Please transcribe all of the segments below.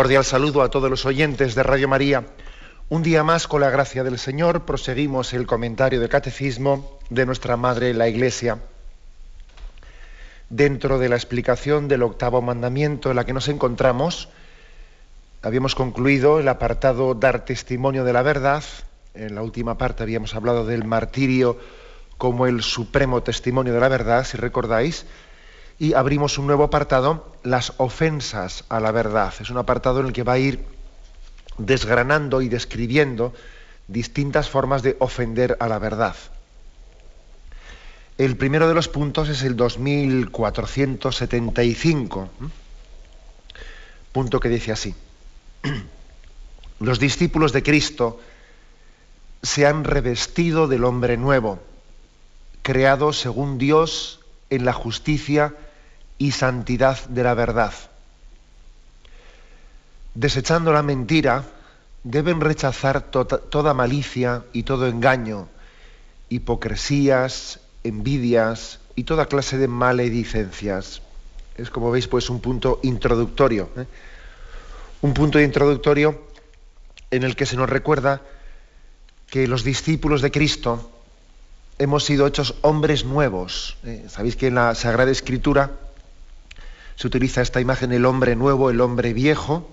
Cordial saludo a todos los oyentes de Radio María. Un día más, con la gracia del Señor, proseguimos el comentario del Catecismo de nuestra Madre la Iglesia. Dentro de la explicación del octavo mandamiento en la que nos encontramos, habíamos concluido el apartado Dar testimonio de la verdad. En la última parte habíamos hablado del martirio como el supremo testimonio de la verdad, si recordáis y abrimos un nuevo apartado, las ofensas a la verdad. Es un apartado en el que va a ir desgranando y describiendo distintas formas de ofender a la verdad. El primero de los puntos es el 2475, punto que dice así. Los discípulos de Cristo se han revestido del hombre nuevo, creado según Dios en la justicia y santidad de la verdad. Desechando la mentira, deben rechazar toda malicia y todo engaño, hipocresías, envidias y toda clase de maledicencias. Es como veis, pues un punto introductorio. ¿eh? Un punto introductorio en el que se nos recuerda que los discípulos de Cristo hemos sido hechos hombres nuevos. ¿eh? Sabéis que en la Sagrada Escritura se utiliza esta imagen el hombre nuevo, el hombre viejo.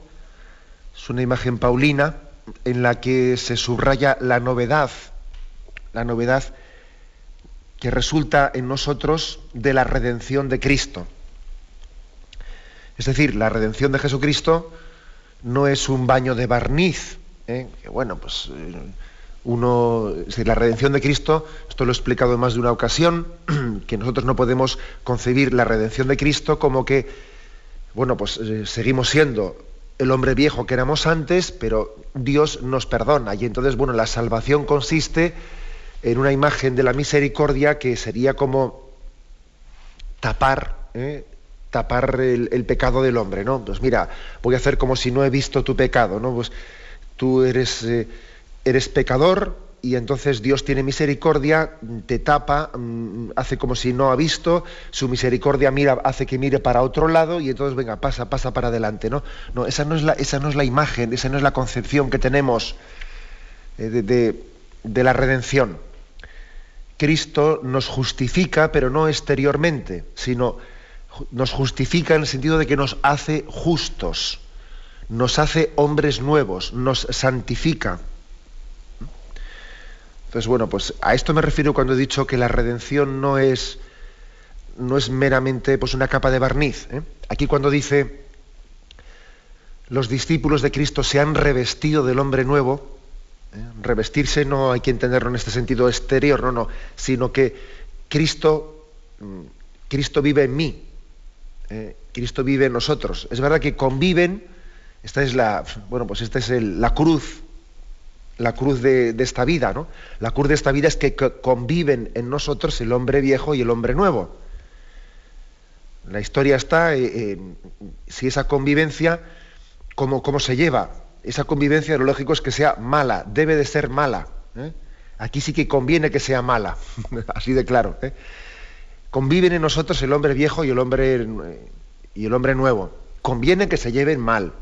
Es una imagen paulina en la que se subraya la novedad, la novedad que resulta en nosotros de la redención de Cristo. Es decir, la redención de Jesucristo no es un baño de barniz, ¿eh? que bueno, pues eh, uno, la redención de Cristo, esto lo he explicado en más de una ocasión, que nosotros no podemos concebir la redención de Cristo como que, bueno, pues eh, seguimos siendo el hombre viejo que éramos antes, pero Dios nos perdona. Y entonces, bueno, la salvación consiste en una imagen de la misericordia que sería como tapar, ¿eh? tapar el, pecado del hombre, ¿no? Pues mira, voy a hacer como si no he visto tu pecado, ¿no? Pues tú eres... Eh, eres pecador y entonces Dios tiene misericordia, te tapa, mm, hace como si no ha visto, su misericordia mira, hace que mire para otro lado y entonces venga, pasa, pasa para adelante. No, no esa, no es la, esa no es la imagen, esa no es la concepción que tenemos eh, de, de la redención. Cristo nos justifica, pero no exteriormente, sino nos justifica en el sentido de que nos hace justos, nos hace hombres nuevos, nos santifica. Entonces, bueno, pues a esto me refiero cuando he dicho que la redención no es, no es meramente pues, una capa de barniz. ¿eh? Aquí cuando dice los discípulos de Cristo se han revestido del hombre nuevo, ¿eh? revestirse no hay que entenderlo en este sentido exterior, no, no, sino que Cristo, mm, Cristo vive en mí, ¿eh? Cristo vive en nosotros. Es verdad que conviven, esta es la, bueno, pues esta es la cruz la cruz de, esta vida, ¿no? La cruz de esta vida es que conviven en nosotros el hombre viejo y el hombre nuevo. La historia está, en si esa convivencia, ¿cómo, ¿cómo, se lleva? Esa convivencia lo lógico es que sea mala, debe de ser mala. ¿eh? Aquí sí que conviene que sea mala, así de claro. ¿eh? Conviven en nosotros el hombre viejo y el hombre, y el hombre nuevo. Conviene que se lleven mal.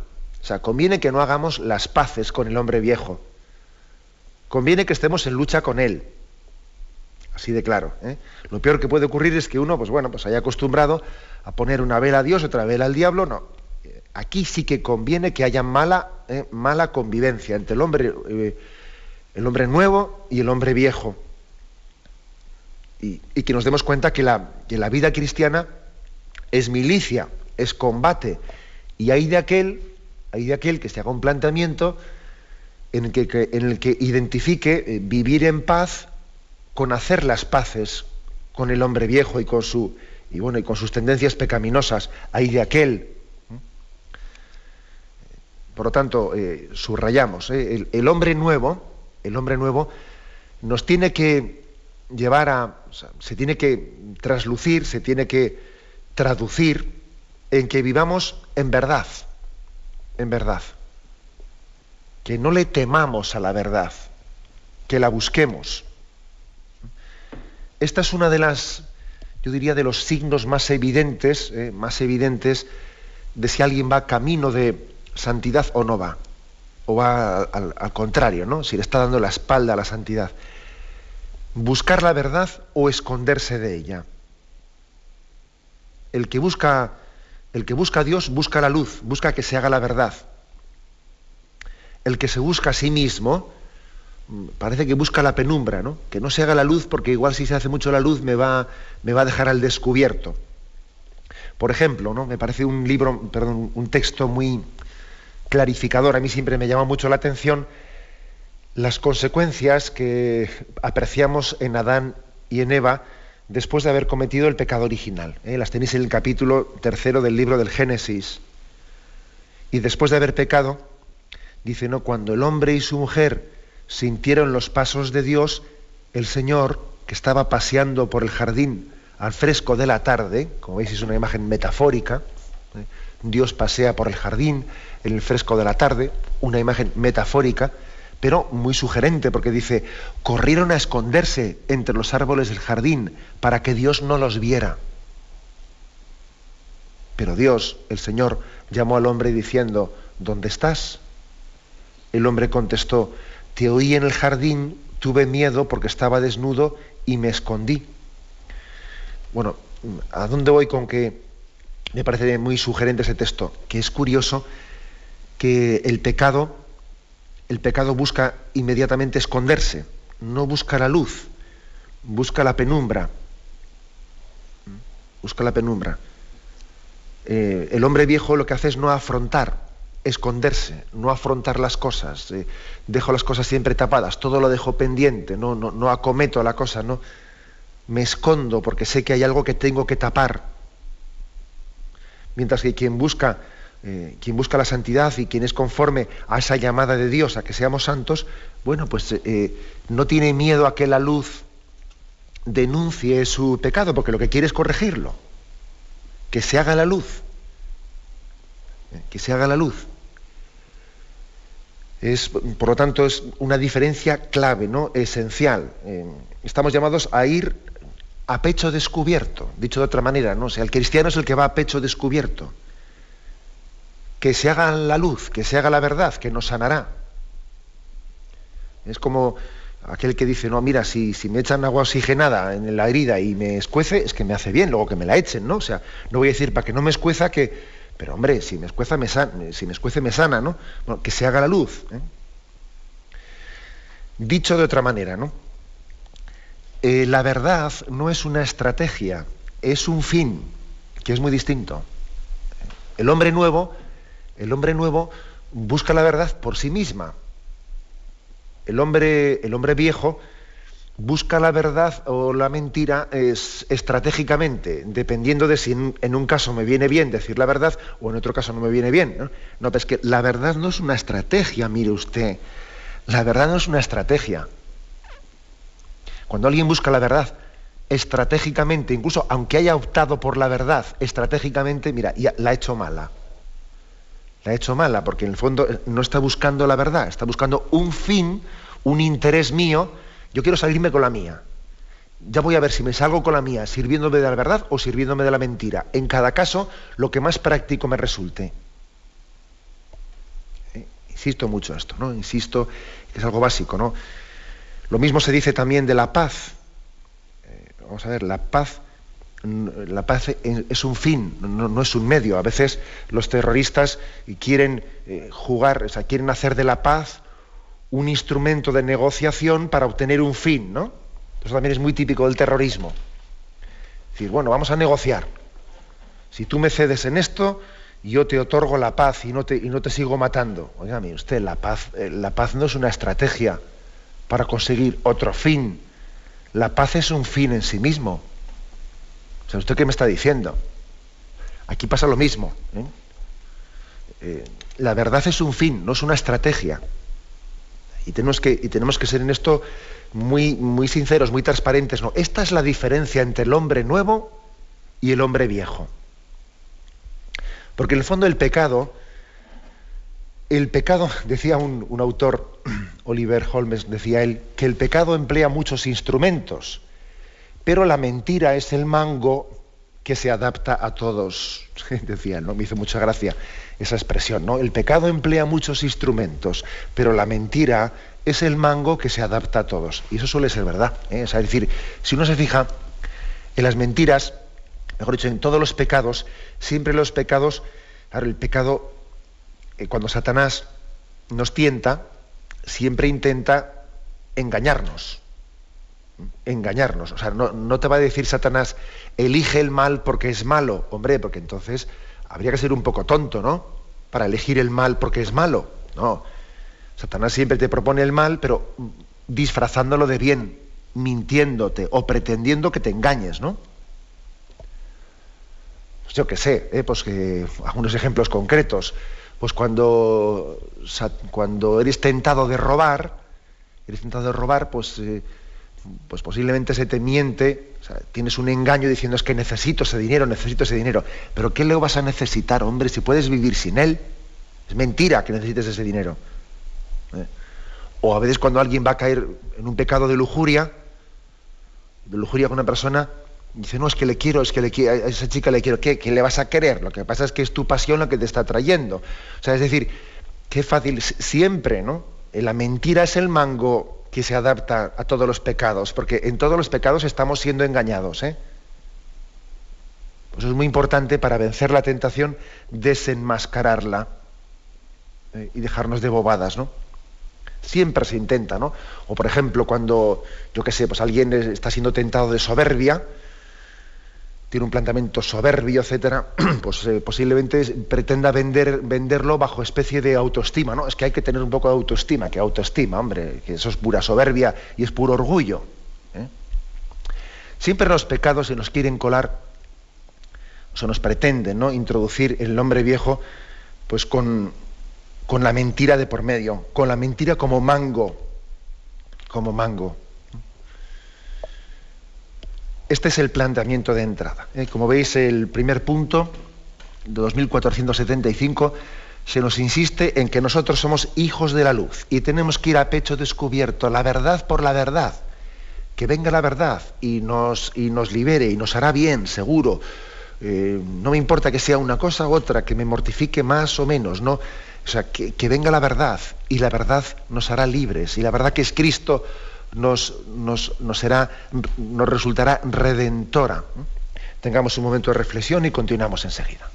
O sea, conviene que no hagamos las paces con el hombre viejo conviene que estemos en lucha con él. Así de claro. ¿eh? Lo peor que puede ocurrir es que uno, pues bueno, pues haya acostumbrado a poner una vela a Dios, otra vela al diablo. No. Aquí sí que conviene que haya mala, ¿eh? mala convivencia entre el hombre, eh, el hombre nuevo y el hombre viejo. Y, que nos demos cuenta que la, que la vida cristiana es milicia, es combate. Y hay de aquel, hay de aquel que se haga un planteamiento en el que, identifique eh, vivir en paz con hacer las paces con el hombre viejo y con, su, y bueno, y con sus tendencias pecaminosas. Hay de aquel. Por lo tanto, eh, subrayamos, ¿eh? el, hombre nuevo, el hombre nuevo nos tiene que llevar a, se tiene que traslucir, se tiene que traducir en que vivamos en verdad, en verdad. Que no le temamos a la verdad, que la busquemos. Esta es una de las, yo diría, de los signos más evidentes, ¿eh? más evidentes de si alguien va camino de santidad o no va, o va al, contrario, ¿no? Si le está dando la espalda a la santidad. Buscar la verdad o esconderse de ella. El que busca, el que busca a Dios busca la luz, busca que se haga la verdad. El que se busca a sí mismo parece que busca la penumbra, ¿no? Que no se haga la luz porque igual si se hace mucho la luz me va, me va a dejar al descubierto. Por ejemplo, ¿no? Me parece un libro, perdón, un texto muy clarificador. A mí siempre me llama mucho la atención las consecuencias que apreciamos en Adán y en Eva después de haber cometido el pecado original. ¿eh? Las tenéis en el capítulo tercero del libro del Génesis. Y después de haber pecado, dice, no, cuando el hombre y su mujer sintieron los pasos de Dios, el Señor, que estaba paseando por el jardín al fresco de la tarde, como veis es una imagen metafórica, ¿eh? Dios pasea por el jardín en el fresco de la tarde, una imagen metafórica, pero muy sugerente, porque dice, corrieron a esconderse entre los árboles del jardín para que Dios no los viera. Pero Dios, el Señor, llamó al hombre diciendo, ¿dónde estás? El hombre contestó, te oí en el jardín, tuve miedo porque estaba desnudo y me escondí. Bueno, ¿a dónde voy con que me parece muy sugerente ese texto? Que es curioso que el pecado, el pecado busca inmediatamente esconderse, no busca la luz, busca la penumbra. Busca la penumbra. Eh, el hombre viejo lo que hace es no afrontar, esconderse, no afrontar las cosas, eh, dejo las cosas siempre tapadas, todo lo dejo pendiente, no, no, no acometo la cosa, no me escondo porque sé que hay algo que tengo que tapar. Mientras que quien busca, eh, quien busca la santidad y quien es conforme a esa llamada de Dios a que seamos santos, bueno, pues eh, no tiene miedo a que la luz denuncie su pecado, porque lo que quiere es corregirlo, que se haga la luz, que se haga la luz. Por lo tanto, es una diferencia clave, ¿no? esencial. Eh, estamos llamados a ir a pecho descubierto, dicho de otra manera, ¿no? sea, el cristiano es el que va a pecho descubierto. Que se haga la luz, que se haga la verdad, que nos sanará. Es como aquel que dice, no, mira, si, si me echan agua oxigenada en la herida y me escuece, es que me hace bien, luego que me la echen, ¿no? O sea, no voy a decir para que no me escueza que, pero hombre, si me escueza me sana, si me escuece me sana, ¿no? que se haga la luz. ¿eh? Dicho de otra manera, ¿no? Eh, la verdad no es una estrategia, es un fin, que es muy distinto. El hombre nuevo, el hombre nuevo busca la verdad por sí misma. El hombre, el hombre viejo busca la verdad o la mentira es, estratégicamente, dependiendo de si en, un caso me viene bien decir la verdad o en otro caso no me viene bien. ¿no? no, es que la verdad no es una estrategia, mire usted. La verdad no es una estrategia. Cuando alguien busca la verdad estratégicamente, incluso aunque haya optado por la verdad estratégicamente, mira, ya la ha hecho mala. La ha hecho mala porque en el fondo eh, no está buscando la verdad, está buscando un fin, un interés mío yo quiero salirme con la mía. Ya voy a ver si me salgo con la mía sirviéndome de la verdad o sirviéndome de la mentira. En cada caso, lo que más práctico me resulte. Eh, insisto mucho en esto, ¿no? Insisto es algo básico, ¿no? Lo mismo se dice también de la paz. Eh, vamos a ver, la paz, la paz es un fin, no, es un medio. A veces los terroristas quieren eh, jugar, o sea, quieren hacer de la paz un instrumento de negociación para obtener un fin, ¿no? Eso también es muy típico del terrorismo. Es decir, bueno, vamos a negociar. Si tú me cedes en esto, yo te otorgo la paz y no te, y no te sigo matando. Oígame, usted, la paz, eh, la paz no es una estrategia para conseguir otro fin. La paz es un fin en sí mismo. O sea, ¿usted qué me está diciendo? Aquí pasa lo mismo. ¿eh? Eh, la verdad es un fin, no es una estrategia. Y tenemos que, y tenemos que ser en esto muy, muy sinceros, muy transparentes. No, esta es la diferencia entre el hombre nuevo y el hombre viejo. Porque en el fondo el pecado, el pecado, decía un, un autor, Oliver Holmes, decía él, que el pecado emplea muchos instrumentos, pero la mentira es el mango que se adapta a todos. Decía, ¿no? Me hizo mucha gracia esa expresión, ¿no? El pecado emplea muchos instrumentos, pero la mentira es el mango que se adapta a todos. Y eso suele ser verdad. ¿eh? Es decir, si uno se fija en las mentiras, mejor dicho, en todos los pecados, siempre los pecados, claro, el pecado, eh, cuando Satanás nos tienta, siempre intenta engañarnos. Engañarnos. O sea, no, no te va a decir Satanás, elige el mal porque es malo. Hombre, porque entonces habría que ser un poco tonto, ¿no? Para elegir el mal porque es malo. No. Satanás siempre te propone el mal, pero disfrazándolo de bien, mintiéndote o pretendiendo que te engañes, ¿no? Pues yo qué sé, ¿eh? pues que algunos ejemplos concretos. Pues cuando, cuando eres tentado de robar, eres tentado de robar, pues, eh, pues posiblemente se te miente, tienes un engaño diciendo es que necesito ese dinero, necesito ese dinero. Pero ¿qué le vas a necesitar, hombre, si puedes vivir sin él? Es mentira que necesites ese dinero. ¿eh? O a veces cuando alguien va a caer en un pecado de lujuria, de lujuria con una persona, dice, no, es que le quiero, es que le a esa chica le quiero, ¿qué? ¿Qué le vas a querer? Lo que pasa es que es tu pasión lo que te está trayendo. O sea, es decir, qué fácil, siempre, ¿no? La mentira es el mango que se adapta a todos los pecados, porque en todos los pecados estamos siendo engañados. ¿eh? Pues es muy importante para vencer la tentación desenmascararla ¿eh? y dejarnos de bobadas, ¿no? Siempre se intenta, ¿no? O por ejemplo, cuando, yo qué sé, pues alguien está siendo tentado de soberbia, tiene un planteamiento soberbio, etcétera, pues eh, posiblemente pretenda vender, venderlo bajo especie de autoestima, ¿no? Es que hay que tener un poco de autoestima, que autoestima, hombre, que eso es pura soberbia y es puro orgullo. ¿eh? Siempre los pecados se nos quieren colar, se nos pretenden, ¿no? Introducir el nombre viejo, pues con, con la mentira de por medio, con la mentira como mango, como mango. Este es el planteamiento de entrada. ¿eh? Como veis, el primer punto, de 2475, se nos insiste en que nosotros somos hijos de la luz y tenemos que ir a pecho descubierto, la verdad por la verdad. Que venga la verdad y nos, y nos libere y nos hará bien, seguro. Eh, no me importa que sea una cosa u otra, que me mortifique más o menos, ¿no? O sea, que, que venga la verdad y la verdad nos hará libres y la verdad que es Cristo nos, nos, nos, será, nos resultará redentora. Tengamos un momento de reflexión y continuamos enseguida.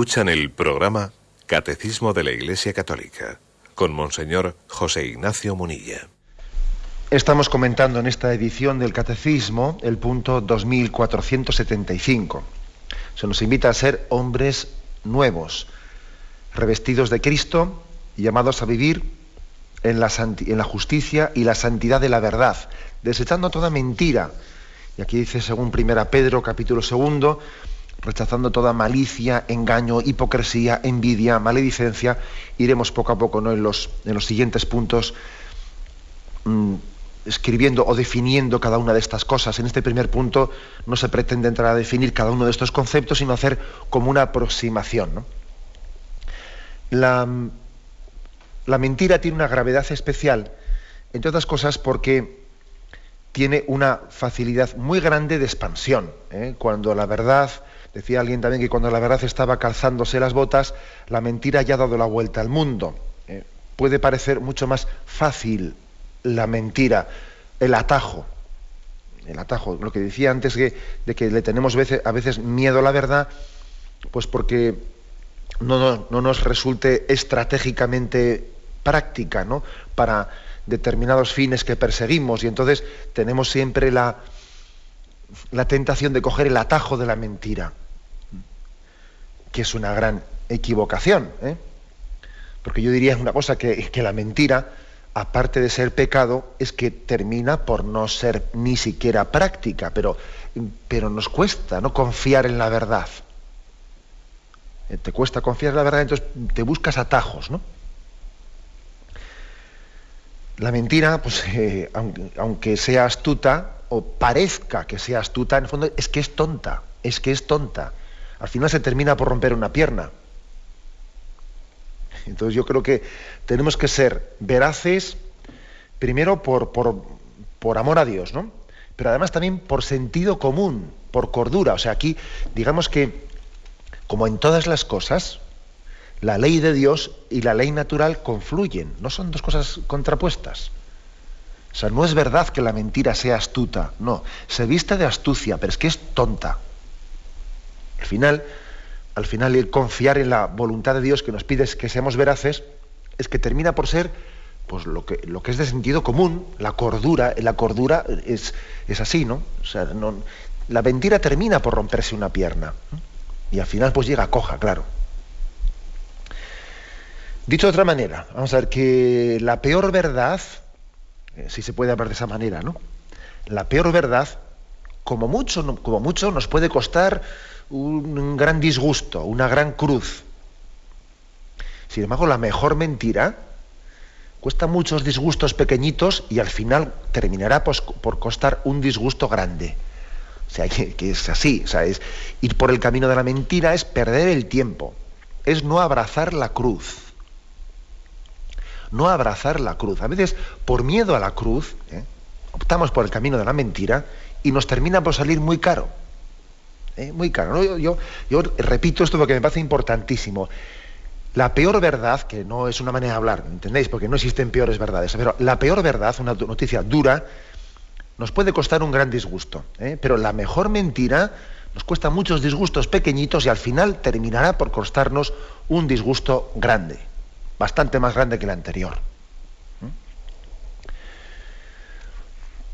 Escuchan el programa Catecismo de la Iglesia Católica con Monseñor José Ignacio Munilla. Estamos comentando en esta edición del Catecismo el punto 2475. Se nos invita a ser hombres nuevos, revestidos de Cristo y llamados a vivir en la, en la justicia y la santidad de la verdad, desechando toda mentira. Y aquí dice, según Primera Pedro, capítulo segundo, rechazando toda malicia, engaño, hipocresía, envidia, maledicencia, iremos poco a poco ¿no? en, los, en los siguientes puntos mm, escribiendo o definiendo cada una de estas cosas. En este primer punto no se pretende entrar a definir cada uno de estos conceptos, sino hacer como una aproximación. La, la mentira tiene una gravedad especial, entre otras cosas porque tiene una facilidad muy grande de expansión. ¿eh? Cuando la verdad Decía alguien también que cuando la verdad estaba calzándose las botas, la mentira ya ha dado la vuelta al mundo. Eh, puede parecer mucho más fácil la mentira, el atajo. El atajo, lo que decía antes de que le tenemos a veces miedo a la verdad, pues porque no, no nos resulte estratégicamente práctica, ¿no? Para determinados fines que perseguimos y entonces tenemos siempre la, la tentación de coger el atajo de la mentira, que es una gran equivocación. ¿eh? Porque yo diría una cosa, que, que la mentira, aparte de ser pecado, es que termina por no ser ni siquiera práctica, pero, pero nos cuesta no confiar en la verdad. Eh, te cuesta confiar en la verdad, entonces te buscas atajos, ¿no? La mentira, pues, eh, aunque sea astuta, o parezca que sea astuta, en el fondo es que es tonta, es que es tonta. Al final se termina por romper una pierna. Entonces yo creo que tenemos que ser veraces, primero por, por, por amor a Dios, ¿no? Pero además también por sentido común, por cordura. O sea, aquí digamos que, como en todas las cosas, la ley de Dios y la ley natural confluyen, no son dos cosas contrapuestas. O sea, no es verdad que la mentira sea astuta, no, se viste de astucia, pero es que es tonta. Al final, al final el confiar en la voluntad de Dios que nos pide que seamos veraces, es que termina por ser pues lo que, lo que es de sentido común, la cordura, la cordura es, es así, ¿no? O sea, no, la mentira termina por romperse una pierna. Y al final pues llega coja, claro. Dicho de otra manera, vamos a ver que la peor verdad eh, si se puede hablar de esa manera, ¿no? La peor verdad, como mucho, como mucho nos puede costar un gran disgusto, una gran cruz. Sin embargo, la mejor mentira cuesta muchos disgustos pequeñitos y al final terminará por costar un disgusto grande. O sea, que, es así. O sea, es, ir por el camino de la mentira es perder el tiempo. Es no abrazar la cruz no abrazar la cruz. A veces, por miedo a la cruz, ¿eh? optamos por el camino de la mentira y nos termina por salir muy caro. ¿Eh? Muy caro. Yo, repito esto porque me parece importantísimo. La peor verdad, que no es una manera de hablar, ¿entendéis? Porque no existen peores verdades, pero la peor verdad, una noticia dura, nos puede costar un gran disgusto. ¿eh? Pero la mejor mentira nos cuesta muchos disgustos pequeñitos y al final terminará por costarnos un disgusto grande bastante más grande que la anterior.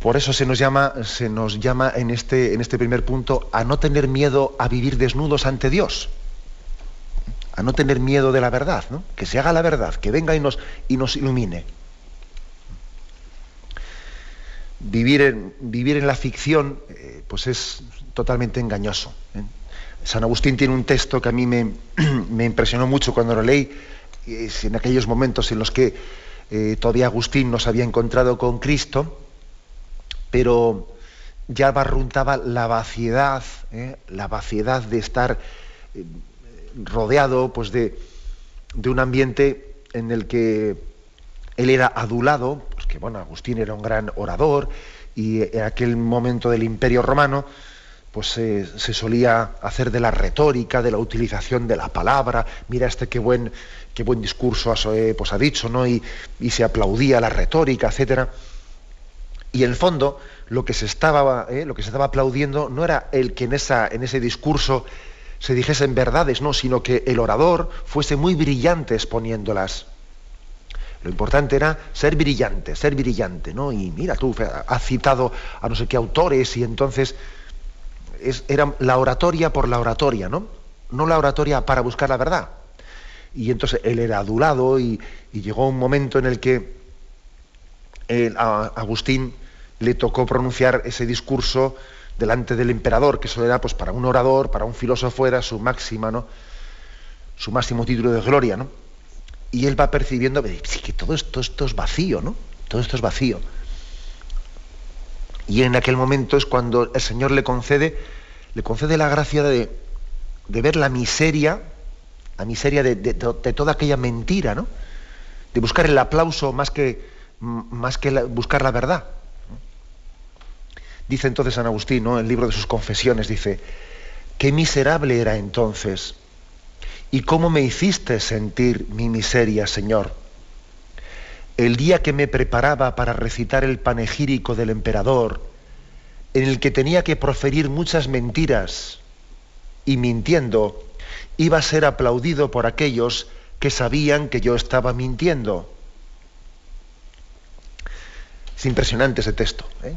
Por eso se nos llama, se nos llama en, este, en este primer punto a no tener miedo a vivir desnudos ante Dios. A no tener miedo de la verdad, ¿no? que se haga la verdad, que venga y nos, y nos ilumine. Vivir en, vivir en la ficción eh, pues es totalmente engañoso. ¿eh? San Agustín tiene un texto que a mí me, me impresionó mucho cuando lo leí, en aquellos momentos en los que eh, todavía Agustín no se había encontrado con Cristo, pero ya barruntaba la vaciedad, eh, la vaciedad de estar eh, rodeado pues, de, de, un ambiente en el que él era adulado, pues que bueno, Agustín era un gran orador, y en aquel momento del Imperio Romano, pues se solía hacer de la retórica, de la utilización de la palabra, mira este qué buen, qué buen discurso eh, pues, ha dicho, ¿no? Y, se aplaudía la retórica, etcétera. Y en el fondo, lo que se estaba, eh, lo que se estaba aplaudiendo no era el que en, esa, en ese discurso se dijesen verdades, no, sino que el orador fuese muy brillante exponiéndolas. Lo importante era ser brillante, ser brillante, ¿no? Y mira, tú has citado a no sé qué autores y entonces es, era la oratoria por la oratoria, ¿no? No la oratoria para buscar la verdad. Y entonces él era adulado y, llegó un momento en el que a Agustín le tocó pronunciar ese discurso delante del emperador, que eso era pues para un orador, para un filósofo era su máxima, ¿no? Su máximo título de gloria, ¿no? Y él va percibiendo que todo esto, esto es vacío, ¿no? Todo esto es vacío. Y en aquel momento es cuando el Señor le concede, le concede la gracia de, ver la miseria, la miseria de, toda aquella mentira, ¿no? De buscar el aplauso más que, más que buscar la verdad. Dice entonces San Agustín, ¿no? en el libro de sus confesiones, dice, qué miserable era entonces, y cómo me hiciste sentir mi miseria, Señor. El día que me preparaba para recitar el panegírico del emperador, en el que tenía que proferir muchas mentiras, y mintiendo, iba a ser aplaudido por aquellos que sabían que yo estaba mintiendo. Es impresionante ese texto. ¿eh?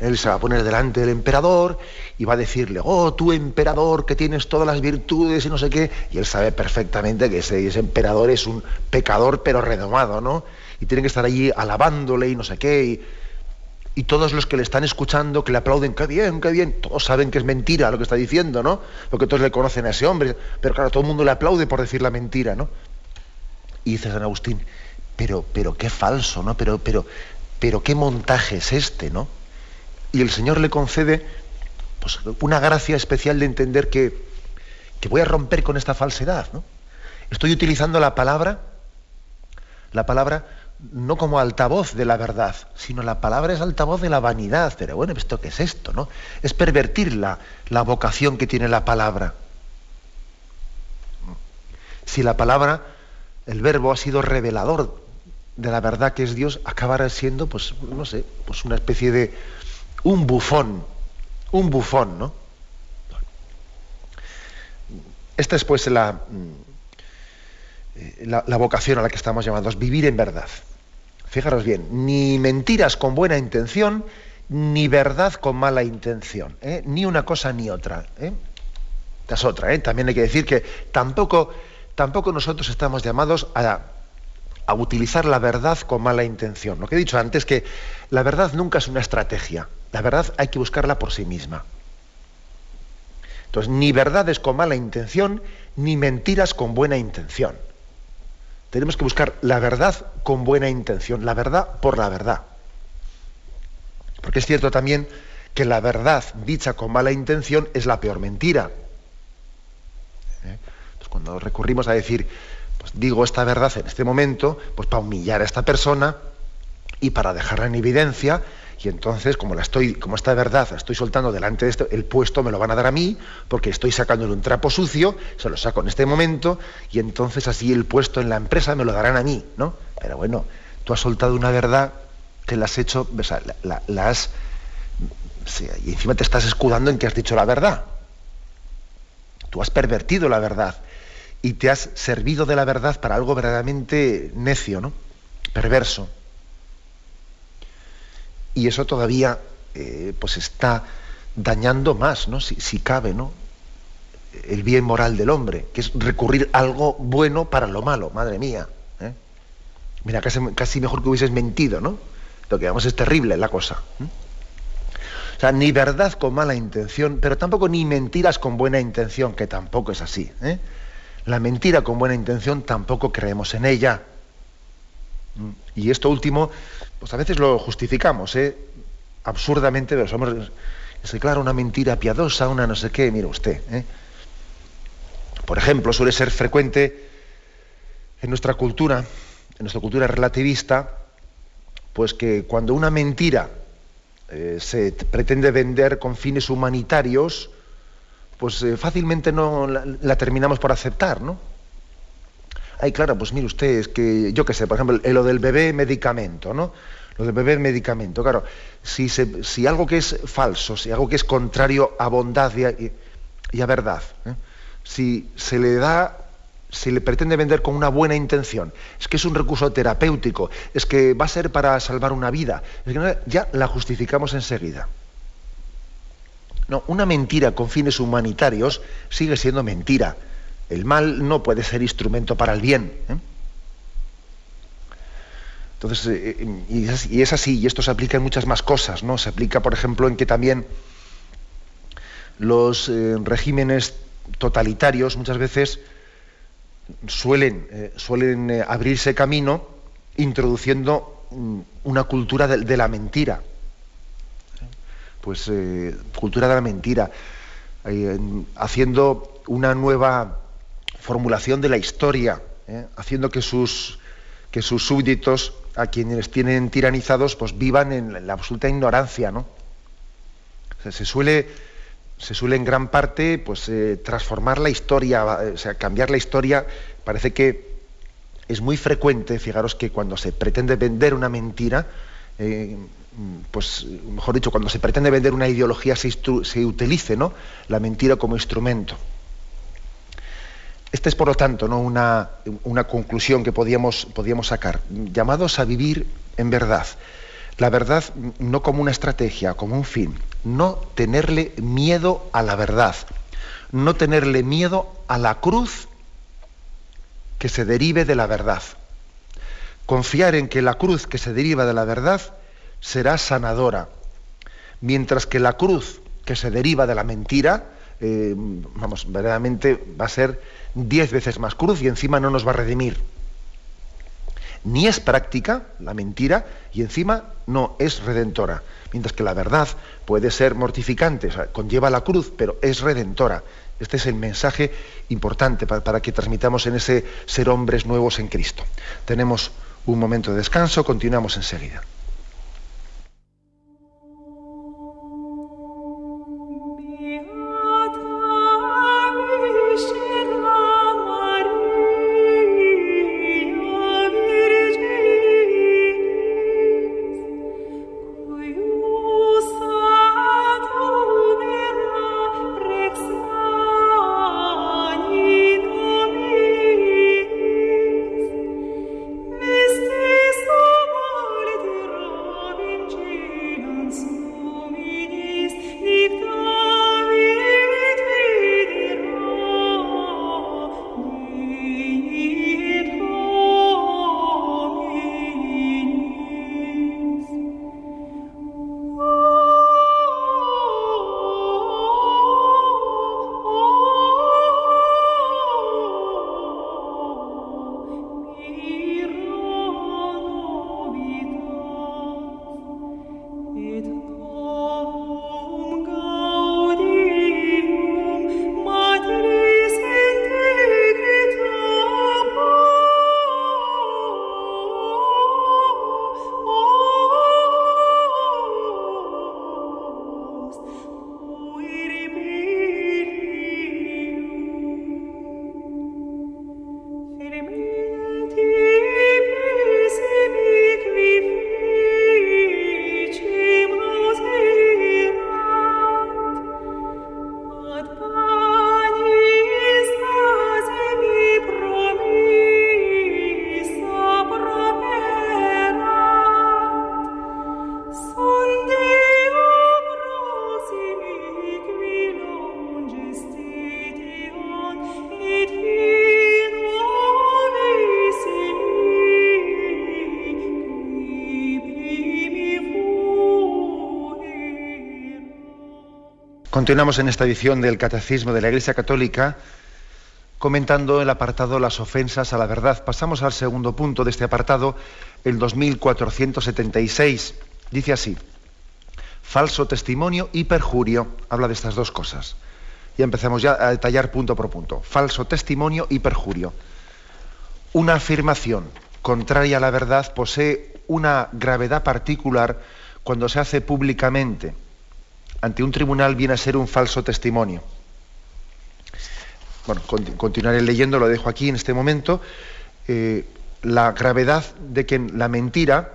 Él se va a poner delante del emperador y va a decirle, oh, tú emperador que tienes todas las virtudes y no sé qué. Y él sabe perfectamente que ese, emperador es un pecador pero redomado, ¿no? Y tiene que estar allí alabándole y no sé qué. Y, y, todos los que le están escuchando, que le aplauden, qué bien, qué bien, todos saben que es mentira lo que está diciendo, ¿no? Lo que todos le conocen a ese hombre. Pero claro, todo el mundo le aplaude por decir la mentira, ¿no? Y dice San Agustín, pero, pero qué falso, ¿no? Pero, pero, pero qué montaje es este, ¿no? Y el Señor le concede pues, una gracia especial de entender que, voy a romper con esta falsedad. ¿no? Estoy utilizando la palabra, la palabra no como altavoz de la verdad, sino la palabra es altavoz de la vanidad. Pero bueno, ¿esto qué es esto? ¿no? Es pervertir la, la vocación que tiene la palabra. Si la palabra, el verbo ha sido revelador de la verdad que es Dios, acabará siendo, pues, no sé, pues una especie de, un bufón, un bufón, ¿no? Esta es pues la, mm, la, la, vocación a la que estamos llamados, vivir en verdad. Fijaros bien, ni mentiras con buena intención, ni verdad con mala intención, ¿eh? ni una cosa ni otra. ¿eh? Esta es otra, ¿eh? también hay que decir que tampoco, tampoco nosotros estamos llamados a a utilizar la verdad con mala intención. Lo que he dicho antes, que la verdad nunca es una estrategia. La verdad hay que buscarla por sí misma. Entonces, ni verdades con mala intención, ni mentiras con buena intención. Tenemos que buscar la verdad con buena intención, la verdad por la verdad. Porque es cierto también que la verdad dicha con mala intención es la peor mentira. ¿Eh? Entonces, cuando recurrimos a decir, pues digo esta verdad en este momento, pues para humillar a esta persona y para dejarla en evidencia, y entonces, como la estoy, como esta verdad la estoy soltando delante de esto, el puesto me lo van a dar a mí, porque estoy sacándole un trapo sucio, se lo saco en este momento, y entonces así el puesto en la empresa me lo darán a mí, ¿no? Pero bueno, tú has soltado una verdad, te la has hecho, o sea, la, has. y encima te estás escudando en que has dicho la verdad. Tú has pervertido la verdad y te has servido de la verdad para algo verdaderamente necio, ¿no? Perverso. Y eso todavía eh, pues está dañando más, ¿no? Si, cabe, ¿no? El bien moral del hombre, que es recurrir algo bueno para lo malo, madre mía. ¿eh? Mira, casi, mejor que hubieses mentido, ¿no? Lo que vamos es terrible la cosa. O sea, ni verdad con mala intención, pero tampoco ni mentiras con buena intención, que tampoco es así. ¿eh? La mentira con buena intención tampoco creemos en ella. Y esto último, pues a veces lo justificamos, ¿eh? absurdamente, pero somos, es claro, una mentira piadosa, una no sé qué, mire usted. ¿eh? Por ejemplo, suele ser frecuente en nuestra cultura, en nuestra cultura relativista, pues que cuando una mentira eh, se pretende vender con fines humanitarios, pues eh, fácilmente no la, terminamos por aceptar, ¿no? Ay, claro, pues mire usted, es que yo qué sé, por ejemplo, lo del bebé medicamento, ¿no? Lo del bebé medicamento, claro, si, algo que es falso, si algo que es contrario a bondad y a, verdad, ¿eh? si se le da, si le pretende vender con una buena intención, es que es un recurso terapéutico, es que va a ser para salvar una vida, ya la justificamos enseguida. No, una mentira con fines humanitarios sigue siendo mentira. El mal no puede ser instrumento para el bien. ¿eh? Entonces, eh, y, es, así, y esto se aplica en muchas más cosas, ¿no? Se aplica, por ejemplo, en que también los eh, regímenes totalitarios muchas veces suelen, suelen abrirse camino introduciendo mm, una cultura de la mentira pues eh, cultura de la mentira, eh, haciendo una nueva formulación de la historia, eh, haciendo que sus, que sus súbditos, a quienes tienen tiranizados, pues vivan en la absoluta ignorancia, ¿no? se suele se suele en gran parte pues transformar la historia, sea, cambiar la historia. Parece que es muy frecuente, fijaros que cuando se pretende vender una mentira, pues mejor dicho, cuando se pretende vender una ideología se, utilice ¿no? la mentira como instrumento. Esta es, por lo tanto, ¿no? una, conclusión que podíamos, podíamos sacar. Llamados a vivir en verdad. La verdad no como una estrategia, como un fin. No tenerle miedo a la verdad. No tenerle miedo a la cruz que se derive de la verdad. Confiar en que la cruz que se deriva de la verdad será sanadora, mientras que la cruz que se deriva de la mentira, eh, vamos, verdaderamente va a ser diez veces más cruz y encima no nos va a redimir. Ni es práctica la mentira y encima no es redentora, mientras que la verdad puede ser mortificante, conlleva la cruz, pero es redentora. Este es el mensaje importante para, para que transmitamos en ese ser hombres nuevos en Cristo. Tenemos un momento de descanso, continuamos enseguida. Continuamos en esta edición del Catecismo de la Iglesia Católica comentando el apartado Las ofensas a la verdad. Pasamos al segundo punto de este apartado, el 2476. Dice así, falso testimonio y perjurio. Habla de estas dos cosas. Y empezamos ya a detallar punto por punto. Falso testimonio y perjurio. Una afirmación contraria a la verdad posee una gravedad particular cuando se hace públicamente ante un tribunal viene a ser un falso testimonio. Bueno, continuaré leyendo, lo dejo aquí en este momento. Eh, la gravedad de que la mentira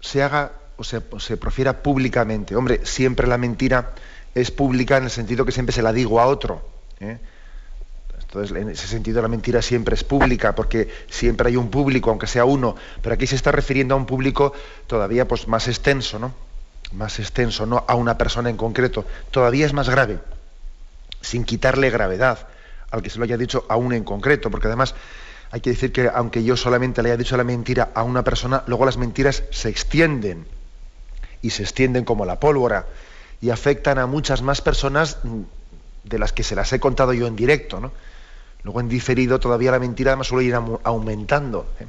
se haga o se, profiera públicamente. Hombre, siempre la mentira es pública en el sentido que siempre se la digo a otro. ¿eh? Entonces, en ese sentido, la mentira siempre es pública, porque siempre hay un público, aunque sea uno. Pero aquí se está refiriendo a un público todavía pues, más extenso, ¿no? Más extenso, no a una persona en concreto. Todavía es más grave, sin quitarle gravedad al que se lo haya dicho a uno en concreto, porque además hay que decir que aunque yo solamente le haya dicho la mentira a una persona, luego las mentiras se extienden y se extienden como la pólvora y afectan a muchas más personas de las que se las he contado yo en directo, ¿no? Luego en diferido todavía la mentira además suele ir aumentando. ¿eh?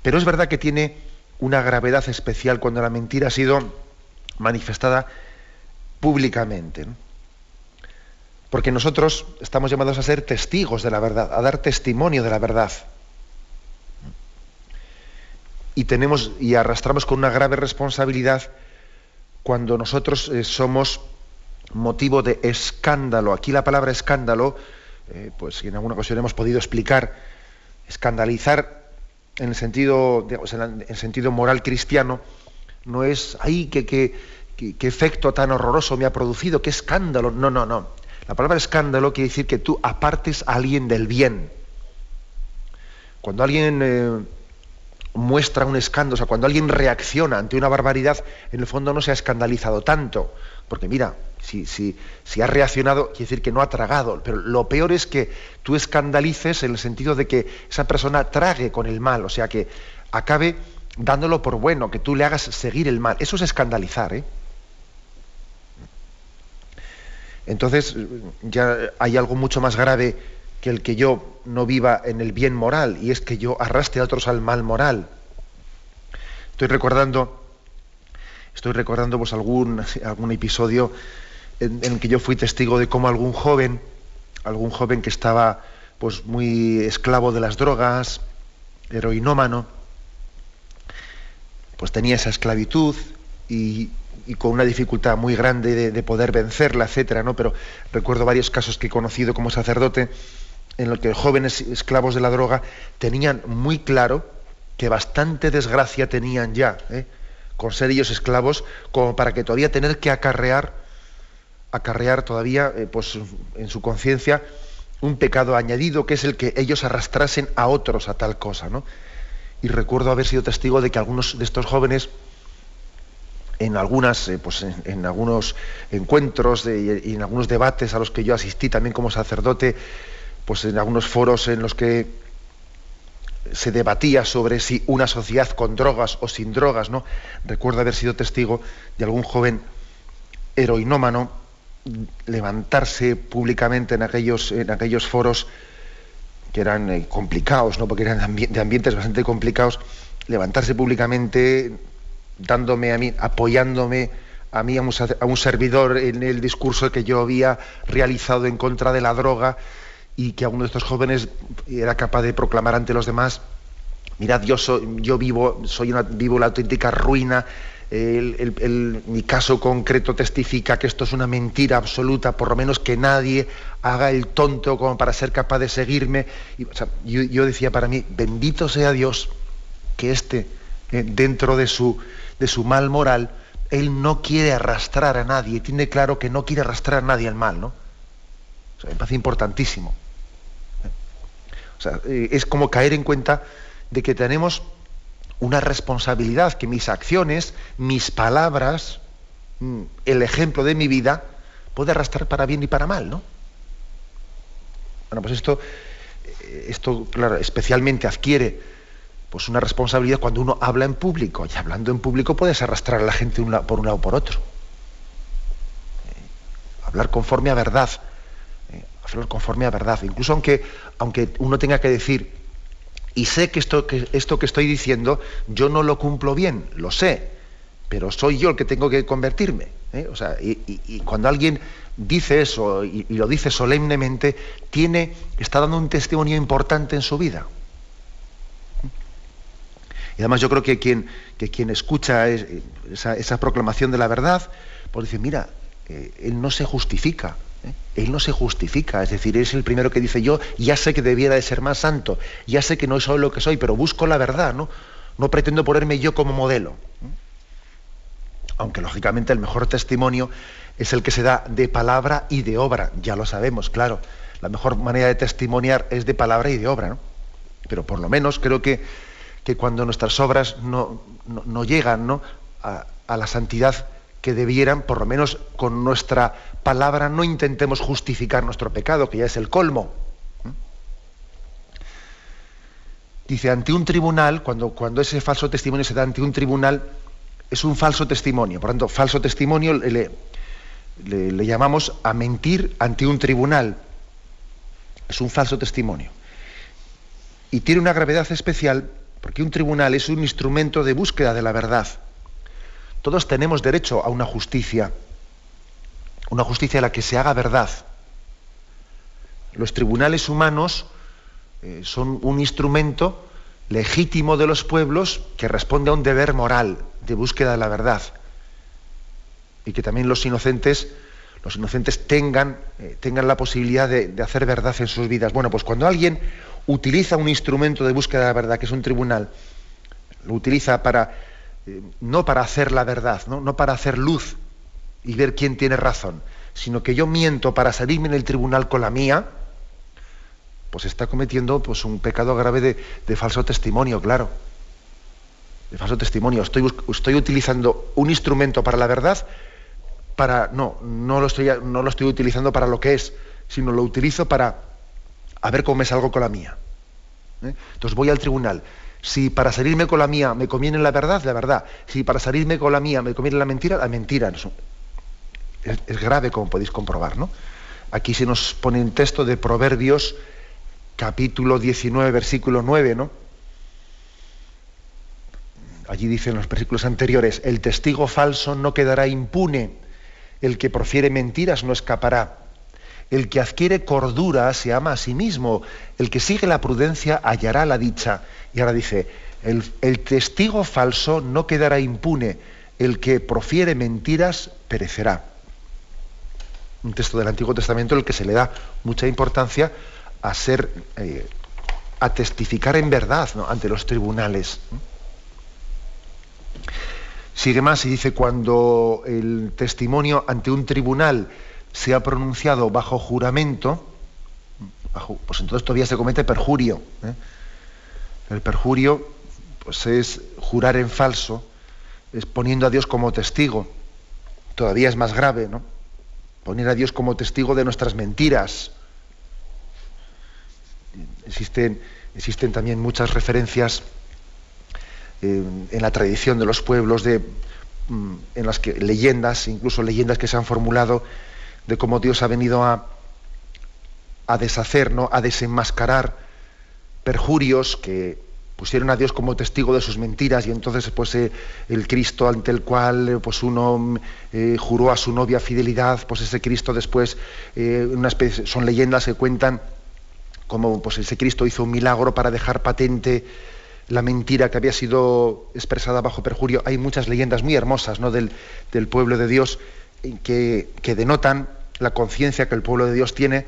Pero es verdad que tiene una gravedad especial cuando la mentira ha sido manifestada públicamente. Porque nosotros estamos llamados a ser testigos de la verdad, a dar testimonio de la verdad. Y tenemos y arrastramos con una grave responsabilidad cuando nosotros eh, somos motivo de escándalo. Aquí la palabra escándalo eh, pues en alguna ocasión hemos podido explicar, escandalizar en el sentido, en el sentido moral cristiano, no es ahí que, que, efecto tan horroroso me ha producido, qué escándalo. No, no, no. La palabra escándalo quiere decir que tú apartes a alguien del bien. Cuando alguien eh, muestra un escándalo, o sea, cuando alguien reacciona ante una barbaridad, en el fondo no se ha escandalizado tanto. Porque mira, si, si, si ha reaccionado, quiere decir que no ha tragado. Pero lo peor es que tú escandalices en el sentido de que esa persona trague con el mal, o sea, que acabe dándolo por bueno, que tú le hagas seguir el mal. Eso es escandalizar, ¿eh? Entonces ya hay algo mucho más grave que el que yo no viva en el bien moral, y es que yo arrastre a otros al mal moral. Estoy recordando Estoy recordando pues, algún, algún episodio en, el que yo fui testigo de cómo algún joven, algún joven que estaba pues, muy esclavo de las drogas, heroinómano, pues tenía esa esclavitud y, con una dificultad muy grande de, poder vencerla, etcétera, ¿no? Pero recuerdo varios casos que he conocido como sacerdote en los que jóvenes esclavos de la droga tenían muy claro que bastante desgracia tenían ya, ¿eh? con ser ellos esclavos, como para que todavía tener que acarrear, acarrear todavía eh, pues, en su conciencia un pecado añadido, que es el que ellos arrastrasen a otros a tal cosa. ¿no? Y recuerdo haber sido testigo de que algunos de estos jóvenes, en, algunas, eh, pues en, algunos encuentros y en algunos debates a los que yo asistí también como sacerdote, pues en algunos foros en los que se debatía sobre si una sociedad con drogas o sin drogas, ¿no? Recuerdo haber sido testigo de algún joven heroinómano levantarse públicamente en aquellos, en aquellos foros que eran eh, complicados, ¿no? porque eran de ambientes bastante complicados, levantarse públicamente dándome a mí, apoyándome a mí, a un servidor en el discurso que yo había realizado en contra de la droga, y que alguno de estos jóvenes era capaz de proclamar ante los demás, mirad, yo, soy, yo vivo, soy una, vivo la auténtica ruina, mi caso concreto testifica que esto es una mentira absoluta, por lo menos que nadie haga el tonto como para ser capaz de seguirme. Y, yo, decía para mí, bendito sea Dios que este, eh, dentro de su, de su mal moral, él no quiere arrastrar a nadie, tiene claro que no quiere arrastrar a nadie al mal, ¿no? me parece importantísimo. Eh, es como caer en cuenta de que tenemos una responsabilidad, que mis acciones, mis palabras, mm, el ejemplo de mi vida, puede arrastrar para bien y para mal, ¿no? Bueno, pues esto, eh, esto claro, especialmente adquiere pues una responsabilidad cuando uno habla en público, y hablando en público puedes arrastrar a la gente por un lado o por otro. Eh, hablar conforme a verdad, hacerlo conforme a verdad. Incluso aunque, aunque uno tenga que decir, y sé que esto, que esto que estoy diciendo yo no lo cumplo bien, lo sé, pero soy yo el que tengo que convertirme. ¿eh? O sea, y, cuando alguien dice eso y, lo dice solemnemente, tiene, está dando un testimonio importante en su vida. Y además yo creo que quien, escucha esa, proclamación de la verdad, pues dice, mira, eh, él no se justifica. Él no se justifica, es decir, es el primero que dice yo ya sé que debiera de ser más santo, ya sé que no soy lo que soy, pero busco la verdad, ¿no? No pretendo ponerme yo como modelo. ¿eh? Aunque lógicamente el mejor testimonio es el que se da de palabra y de obra, ya lo sabemos, claro. la mejor manera de testimoniar es de palabra y de obra, ¿no? Pero por lo menos creo que, que cuando nuestras obras no, no, llegan ¿no? A la santidad que debieran, por lo menos con nuestra palabra, no intentemos justificar nuestro pecado, que ya es el colmo. Dice, ante un tribunal, cuando, cuando ese falso testimonio se da ante un tribunal, es un falso testimonio. Por tanto, falso testimonio le, le, llamamos a mentir ante un tribunal. Es un falso testimonio. Y tiene una gravedad especial porque un tribunal es un instrumento de búsqueda de la verdad. Todos tenemos derecho a una justicia, una justicia en la que se haga verdad. Los tribunales humanos eh, son un instrumento legítimo de los pueblos que responde a un deber moral de búsqueda de la verdad y que también los inocentes los inocentes tengan, eh, tengan la posibilidad de, hacer verdad en sus vidas. Bueno, pues cuando alguien utiliza un instrumento de búsqueda de la verdad, que es un tribunal, lo utiliza para, eh, no para hacer la verdad, ¿no? para hacer luz y ver quién tiene razón, sino que yo miento para salirme en el tribunal con la mía, pues está cometiendo pues, un pecado grave de, falso testimonio, claro. De falso testimonio. Estoy, estoy utilizando un instrumento para la verdad para. No, no lo, estoy, no lo estoy utilizando para lo que es, sino lo utilizo para a ver cómo me salgo con la mía. ¿eh? Entonces voy al tribunal. Si para salirme con la mía me conviene la verdad, la verdad. Si para salirme con la mía me conviene la mentira, la mentira. Es, grave, como podéis comprobar, ¿no? Aquí se nos pone un texto de Proverbios capítulo 19, versículo 9, ¿no? Allí dicen los versículos anteriores, el testigo falso no quedará impune, el que profiere mentiras no escapará, el que adquiere cordura se ama a sí mismo, el que sigue la prudencia hallará la dicha. Y ahora dice, el, testigo falso no quedará impune, el que profiere mentiras perecerá. Un texto del Antiguo Testamento en el que se le da mucha importancia a ser, eh, a testificar en verdad ante los tribunales. Sigue más y dice, cuando el testimonio ante un tribunal se ha pronunciado bajo juramento, pues entonces todavía se comete perjurio. ¿eh? El perjurio pues es jurar en falso, es poniendo a Dios como testigo. Todavía es más grave, ¿no? Poner a Dios como testigo de nuestras mentiras, existen, también muchas referencias eh, en la tradición de los pueblos de, mm, en las que leyendas, incluso leyendas que se han formulado de cómo Dios ha venido a, a deshacer, a desenmascarar perjurios que pusieron a Dios como testigo de sus mentiras y entonces pues eh, el Cristo ante el cual eh, pues uno juró a su novia fidelidad, pues ese Cristo después son leyendas que cuentan como pues, ese Cristo hizo un milagro para dejar patente la mentira que había sido expresada bajo perjurio. Hay muchas leyendas muy hermosas ¿no? del, pueblo de Dios que, denotan la conciencia que el pueblo de Dios tiene,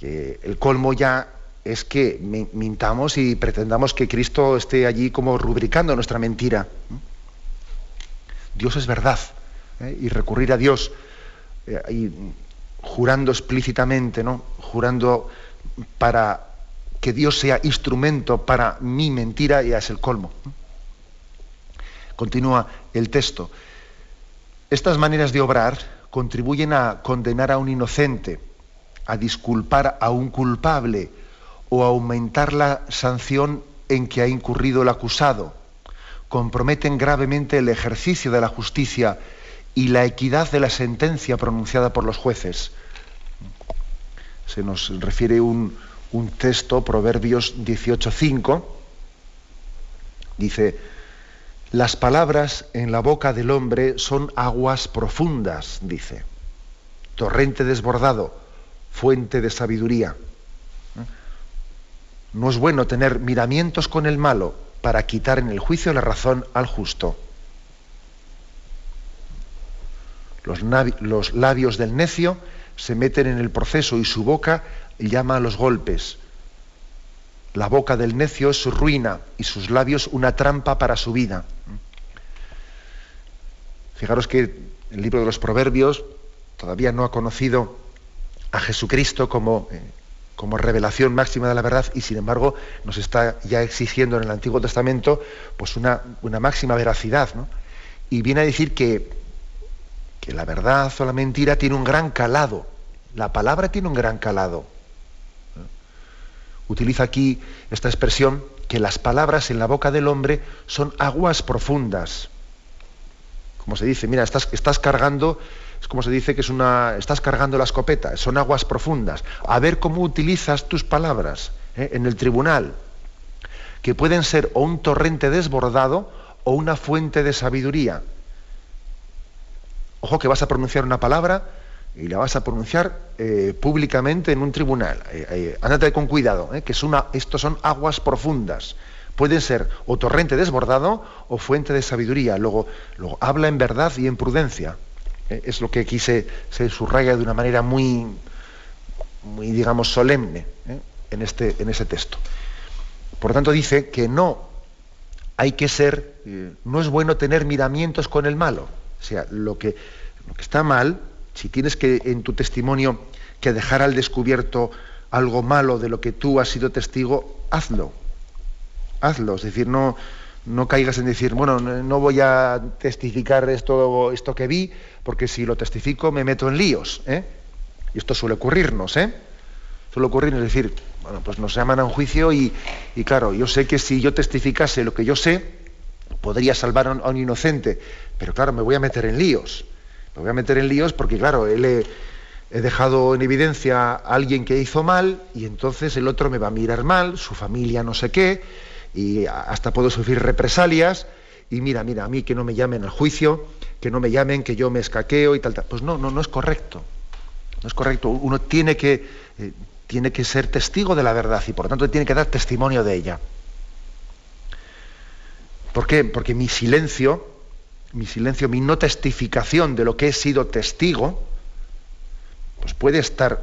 que el colmo ya es que mintamos y pretendamos que Cristo esté allí como rubricando nuestra mentira. Dios es verdad. ¿eh? Y recurrir a Dios eh, jurando explícitamente, ¿no? jurando para que Dios sea instrumento para mi mentira ya es el colmo. Continúa el texto. Estas maneras de obrar contribuyen a condenar a un inocente, a disculpar a un culpable o a aumentar la sanción en que ha incurrido el acusado. Comprometen gravemente el ejercicio de la justicia y la equidad de la sentencia pronunciada por los jueces se nos refiere un, texto, Proverbios 18.5, dice, las palabras en la boca del hombre son aguas profundas, dice, torrente desbordado, fuente de sabiduría. No es bueno tener miramientos con el malo para quitar en el juicio la razón al justo. Los, labios del necio se meten en el proceso y su boca llama a los golpes. La boca del necio es su ruina y sus labios una trampa para su vida. Fijaros que el libro de los Proverbios todavía no ha conocido a Jesucristo como, eh, como revelación máxima de la verdad y sin embargo nos está ya exigiendo en el Antiguo Testamento pues una, una máxima veracidad. Y viene a decir que, que la verdad o la mentira tiene un gran calado. La palabra tiene un gran calado. Utiliza aquí esta expresión que las palabras en la boca del hombre son aguas profundas. Como se dice, mira, estás, cargando es como se dice que es una, estás cargando la escopeta, son aguas profundas. A ver cómo utilizas tus palabras ¿eh? en el tribunal, que pueden ser o un torrente desbordado o una fuente de sabiduría. Ojo que vas a pronunciar una palabra y la vas a pronunciar eh, públicamente en un tribunal. Eh, ándate con cuidado, que es estos son aguas profundas. Pueden ser o torrente desbordado o fuente de sabiduría. Luego, luego habla en verdad y en prudencia. Eh, es lo que aquí se, subraya de una manera muy, digamos, solemne ¿eh? en, este, en ese texto. Por tanto, dice que no hay que ser, eh, no es bueno tener miramientos con el malo. O sea, lo lo que está mal, si tienes que en tu testimonio que dejar al descubierto algo malo de lo que tú has sido testigo, hazlo. Hazlo. Es decir, no, no caigas en decir, bueno, no voy a testificar esto, esto que vi, porque si lo testifico me meto en líos. ¿eh? Y esto suele ocurrirnos, ¿eh? Suele ocurrirnos, es decir, bueno, pues nos llaman a un juicio y, claro, yo sé que si yo testificase lo que yo sé, podría salvar a un, inocente, pero claro, me voy a meter en líos. Me voy a meter en líos porque, claro, él he, dejado en evidencia a alguien que hizo mal y entonces el otro me va a mirar mal, su familia no sé qué, y hasta puedo sufrir represalias y mira, mira, a mí que no me llamen al juicio, que no me llamen, que yo me escaqueo y tal, tal. Pues no, no, no es correcto. No es correcto. Uno tiene que, eh, tiene que ser testigo de la verdad y por lo tanto tiene que dar testimonio de ella. ¿Por qué? Porque mi silencio, mi silencio, mi no testificación de lo que he sido testigo, pues puede estar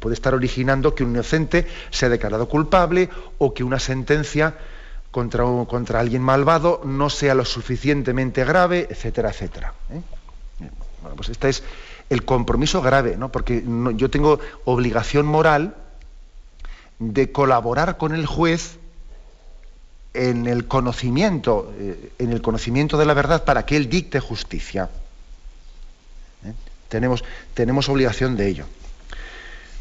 puede estar originando que un inocente sea declarado culpable o que una sentencia contra, contra alguien malvado no sea lo suficientemente grave, etcétera, etcétera. ¿eh? Bueno, pues este es el compromiso grave, ¿no? porque yo tengo obligación moral de colaborar con el juez en el conocimiento, eh, en el conocimiento de la verdad para que él dicte justicia. ¿eh? Tenemos, tenemos obligación de ello.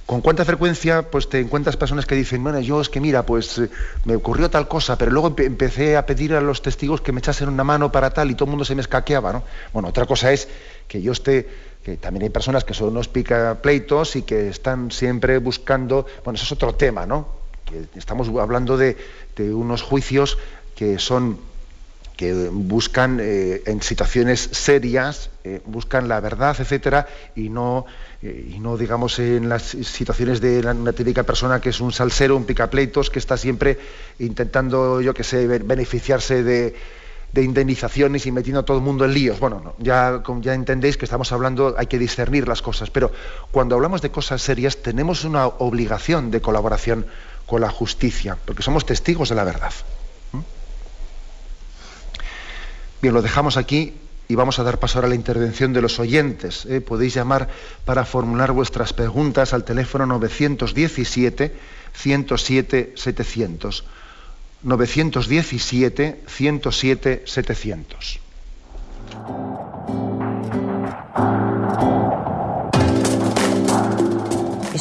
¿Con cuánta frecuencia pues, te encuentras personas que dicen, bueno, yo es que mira, pues eh, me ocurrió tal cosa, pero luego empecé a pedir a los testigos que me echasen una mano para tal y todo el mundo se me escaqueaba, ¿no? Bueno, otra cosa es que yo esté, que también hay personas que son unos picapleitos y que están siempre buscando, bueno, eso es otro tema, ¿no? Estamos hablando de, de unos juicios que son que buscan eh, en situaciones serias, eh, buscan la verdad, etcétera, y no, eh, y no digamos en las situaciones de una típica persona que es un salsero, un picapleitos, que está siempre intentando, yo que sé, beneficiarse de, indemnizaciones y metiendo a todo el mundo en líos. Bueno, ya, ya entendéis que estamos hablando, hay que discernir las cosas, pero cuando hablamos de cosas serias tenemos una obligación de colaboración con la justicia, porque somos testigos de la verdad. Bien, lo dejamos aquí y vamos a dar paso ahora a la intervención de los oyentes. ¿eh? Podéis llamar para formular vuestras preguntas al teléfono 917 107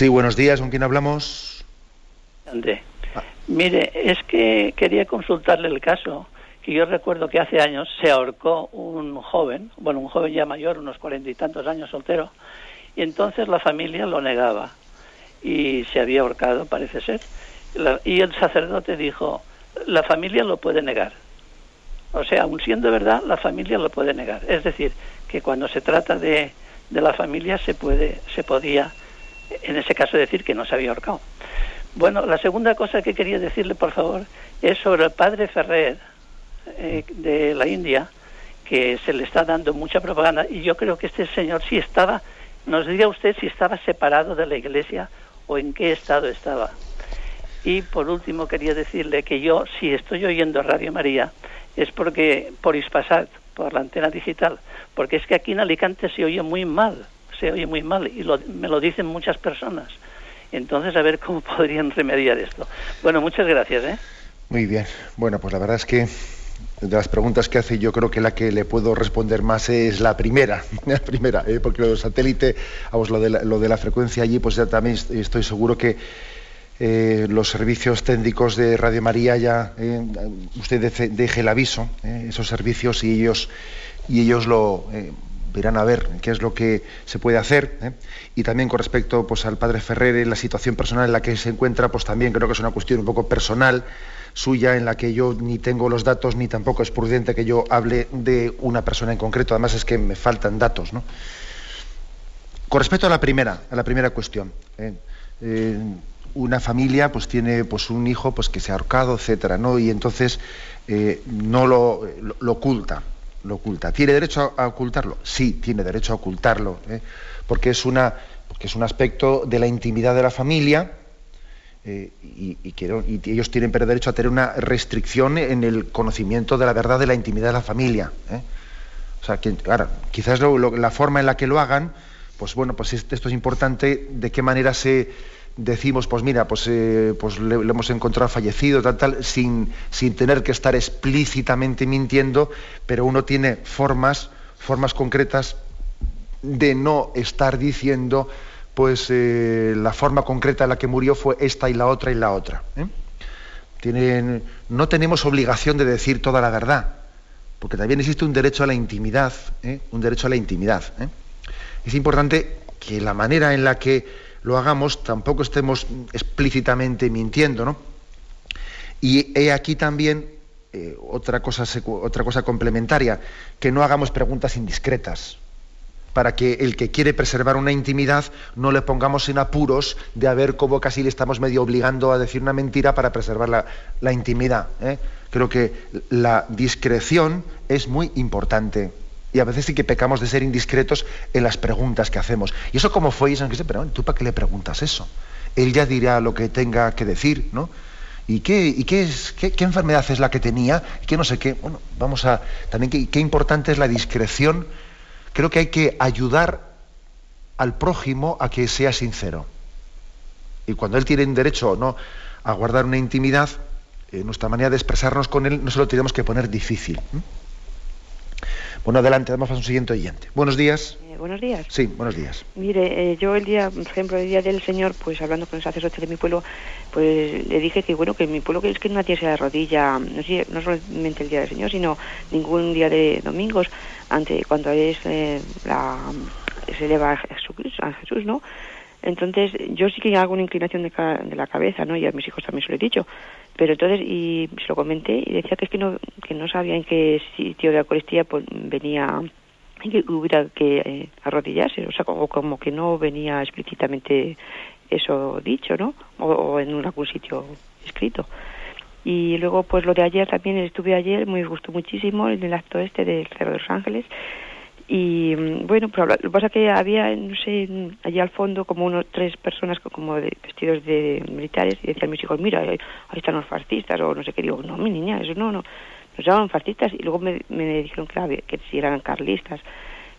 Sí, buenos días. ¿Con quién hablamos? André. Ah. Mire, es que quería consultarle el caso, que yo recuerdo que hace años se ahorcó un joven, bueno, un joven ya mayor, unos cuarenta y tantos años soltero, y entonces la familia lo negaba y se había ahorcado, parece ser. y el sacerdote dijo, la familia lo puede negar. O sea, aun siendo verdad, la familia lo puede negar. Es decir, que cuando se trata de, de la familia se puede, se podía en ese caso decir que no se había ahorcado. Bueno, la segunda cosa que quería decirle, por favor, es sobre el padre Ferrer eh, de la India, que se le está dando mucha propaganda, y yo creo que este señor sí estaba, nos diga usted si estaba separado de la iglesia o en qué estado estaba. Y por último quería decirle que yo, si estoy oyendo Radio María, es porque por Ispasat, por la antena digital, porque es que aquí en Alicante se oye muy mal se oye muy mal y me lo dicen muchas personas. Entonces, a ver cómo podrían remediar esto. Bueno, muchas gracias. ¿eh? Muy bien. Bueno, pues la verdad es que de las preguntas que hace, yo creo que la que le puedo responder más es la primera, la primera, ¿eh? porque lo del satélite, vamos, lo de, la, lo de la frecuencia allí, pues ya también estoy seguro que eh, los servicios técnicos de Radio María ya, eh, usted deje el aviso, esos servicios y ellos y ellos lo verán a ver qué es lo que se puede hacer. ¿eh? Y también con respecto pues, al padre Ferrer, la situación personal en la que se encuentra, pues también creo que es una cuestión un poco personal suya en la que yo ni tengo los datos ni tampoco es prudente que yo hable de una persona en concreto. Además es que me faltan datos. ¿no? Con respecto a la primera, a la primera cuestión. ¿eh? Eh, una familia pues tiene pues un hijo pues que se ha ahorcado etcétera no y entonces no lo, lo oculta lo oculta. ¿Tiene derecho a, ocultarlo? Sí, tiene derecho a ocultarlo, ¿eh? porque, es una, porque es un aspecto de la intimidad de la familia eh, y, ellos tienen derecho a tener una restricción en el conocimiento de la verdad de la intimidad de la familia. ¿eh? O sea, que, quizás la forma en la que lo hagan, pues bueno, pues esto es importante, de qué manera se decimos, pues mira, pues, eh, pues le, hemos encontrado fallecido, tal, tal, sin, sin tener que estar explícitamente mintiendo, pero uno tiene formas, formas concretas de no estar diciendo, pues eh, la forma concreta en la que murió fue esta y la otra y la otra. ¿eh? Tienen, no tenemos obligación de decir toda la verdad, porque también existe un derecho a la intimidad, un derecho a la intimidad. Es importante que la manera en la que lo hagamos, tampoco estemos explícitamente mintiendo, ¿no? Y he aquí también eh, otra, cosa, otra cosa complementaria, que no hagamos preguntas indiscretas, para que el que quiere preservar una intimidad no le pongamos en apuros de a ver cómo casi le estamos medio obligando a decir una mentira para preservar la, intimidad. ¿eh? Creo que la discreción es muy importante. Y a veces sí que pecamos de ser indiscretos en las preguntas que hacemos. ¿Y eso cómo fue? Y dice, pero ¿tú para qué le preguntas eso? Él ya dirá lo que tenga que decir, ¿no? ¿Y qué, y qué, es, qué, enfermedad es la que tenía? ¿Y qué no sé qué? Bueno, vamos a... También qué, qué importante es la discreción. Creo que hay que ayudar al prójimo a que sea sincero. Y cuando él tiene derecho o no a guardar una intimidad, eh, nuestra manera de expresarnos con él no se lo tenemos que poner difícil. Bueno, adelante, vamos a un siguiente oyente. Buenos días. Eh, buenos días. Sí, buenos días. Mire, eh, yo el día, por ejemplo, el día del Señor, pues hablando con el sacerdote de mi pueblo, pues le dije que, bueno, que en mi pueblo que es que nadie se arrodilla, no, sé, no solamente el día del Señor, sino ningún día de domingos, ante cuando es eh, la, se eleva a Jesús, a Jesús, ¿no? Entonces, yo sí que hago una inclinación de, de, la cabeza, ¿no? Y a mis hijos también se lo he dicho. Pero entonces, y se lo comenté y decía que es que no, que no sabía en qué sitio de la Eucaristía pues, venía que hubiera que eh, arrodillarse, o sea, como, como, que no venía explícitamente eso dicho, ¿no? O, en algún sitio escrito. Y luego, pues lo de ayer también estuve ayer, me gustó muchísimo en el acto este del Cerro de los Ángeles. Y mm, bueno, pero lo que pasa es que había, no sé, allí al fondo como unos tres personas como de, vestidos de militares y decían mis hijos, mira, ahí, están los fascistas o no sé qué. Digo, no, mi niña, eso no, no. Nos llamaban fascistas y luego me, me dijeron que, que si eran carlistas.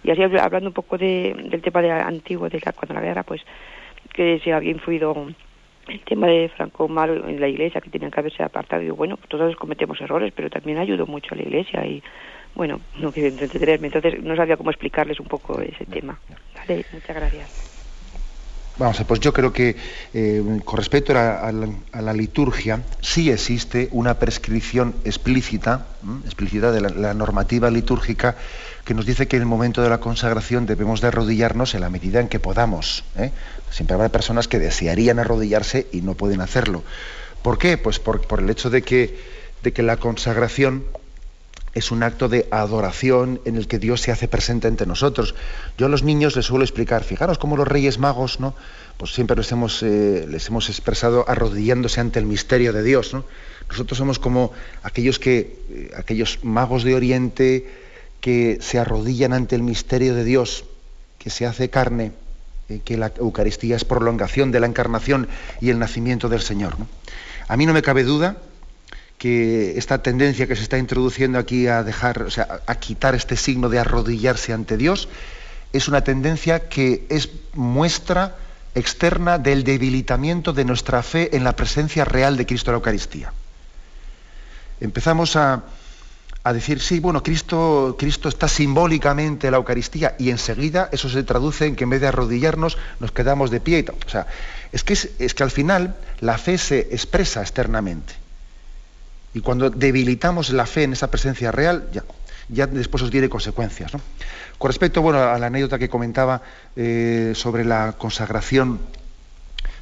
Y así hablando un poco de, del tema de antiguo, de la, cuando la guerra, pues que se había influido el tema de Franco Malo en la iglesia, que tenían que haberse apartado. Y bueno, todos cometemos errores, pero también ayudó mucho a la iglesia y bueno, no quiero entretenerme, entonces no sabía cómo explicarles un poco ese tema. Vale, muchas gracias. Vamos a pues yo creo que eh, con respecto a la, liturgia sí existe una prescripción explícita, explícita de la, normativa litúrgica que nos dice que en el momento de la consagración debemos de arrodillarnos en la medida en que podamos. ¿eh? Siempre habrá personas que desearían arrodillarse y no pueden hacerlo. ¿Por qué? Pues por, el hecho de que, de que la consagración es un acto de adoración en el que Dios se hace presente entre nosotros. Yo a los niños les suelo explicar, fijaros cómo los reyes magos, ¿no? Pues siempre les hemos, eh, les hemos expresado arrodillándose ante el misterio de Dios, ¿no? Nosotros somos como aquellos que, eh, aquellos magos de Oriente que se arrodillan ante el misterio de Dios, que se hace carne, eh, que la Eucaristía es prolongación de la encarnación y el nacimiento del Señor. A mí no me cabe duda que esta tendencia que se está introduciendo aquí a dejar, o sea, a quitar este signo de arrodillarse ante Dios, es una tendencia que es muestra externa del debilitamiento de nuestra fe en la presencia real de Cristo en la Eucaristía. Empezamos a, decir, sí, bueno, Cristo, Cristo está simbólicamente en la Eucaristía y enseguida eso se traduce en que en vez de arrodillarnos nos quedamos de pie. O sea, es que, es que al final la fe se expresa externamente. Y cuando debilitamos la fe en esa presencia real, ya, después os tiene consecuencias. Con respecto bueno, a la anécdota que comentaba eh, sobre la consagración,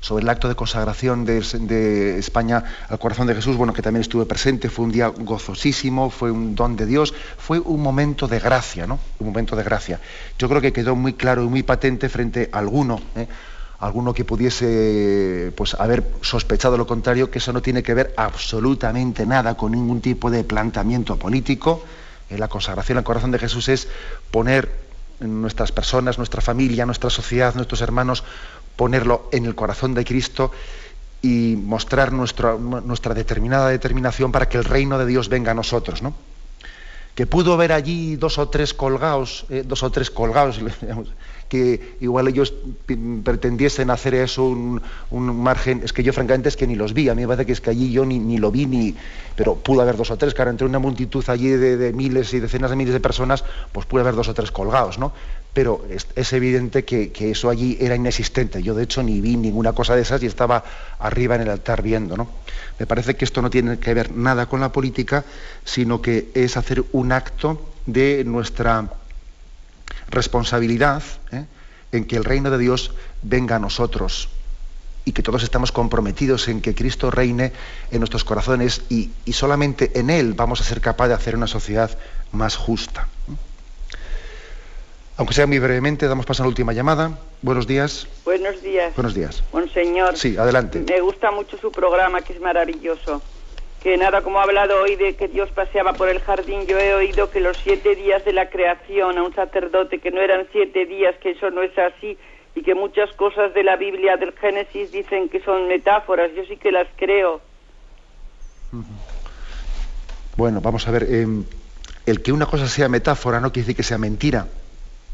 sobre el acto de consagración de, España al corazón de Jesús, bueno, que también estuve presente, fue un día gozosísimo, fue un don de Dios, fue un momento de gracia, ¿no? Un momento de gracia. Yo creo que quedó muy claro y muy patente frente a alguno. ¿eh? Alguno que pudiese pues, haber sospechado lo contrario, que eso no tiene que ver absolutamente nada con ningún tipo de planteamiento político. Eh, la consagración al corazón de Jesús es poner nuestras personas, nuestra familia, nuestra sociedad, nuestros hermanos, ponerlo en el corazón de Cristo y mostrar nuestra, nuestra determinada determinación para que el reino de Dios venga a nosotros, ¿no? Que pudo haber allí dos o tres colgados, eh, dos o tres colgados, que igual ellos pretendiesen hacer eso un, margen, es que yo francamente es que ni los vi, a mí me parece que es que allí yo ni, lo vi, ni, pero pudo haber dos o tres, claro, entre una multitud allí de, miles y decenas de miles de personas, pues pudo haber dos o tres colgados, ¿no? Pero es, evidente que, eso allí era inexistente, yo de hecho ni vi ninguna cosa de esas y estaba arriba en el altar viendo, ¿no? Me parece que esto no tiene que ver nada con la política, sino que es hacer un acto de nuestra responsabilidad ¿eh? en que el reino de Dios venga a nosotros y que todos estamos comprometidos en que Cristo reine en nuestros corazones y, solamente en Él vamos a ser capaces de hacer una sociedad más justa. Aunque sea muy brevemente, damos paso a la última llamada. Buenos días. Buenos días. Buenos días. Monseñor. Sí, adelante. Me gusta mucho su programa, que es maravilloso que nada, como ha hablado hoy de que Dios paseaba por el jardín, yo he oído que los siete días de la creación a un sacerdote, que no eran siete días, que eso no es así, y que muchas cosas de la Biblia del Génesis dicen que son metáforas, yo sí que las creo. Bueno, vamos a ver, em, el que una cosa sea metáfora no quiere decir que sea mentira.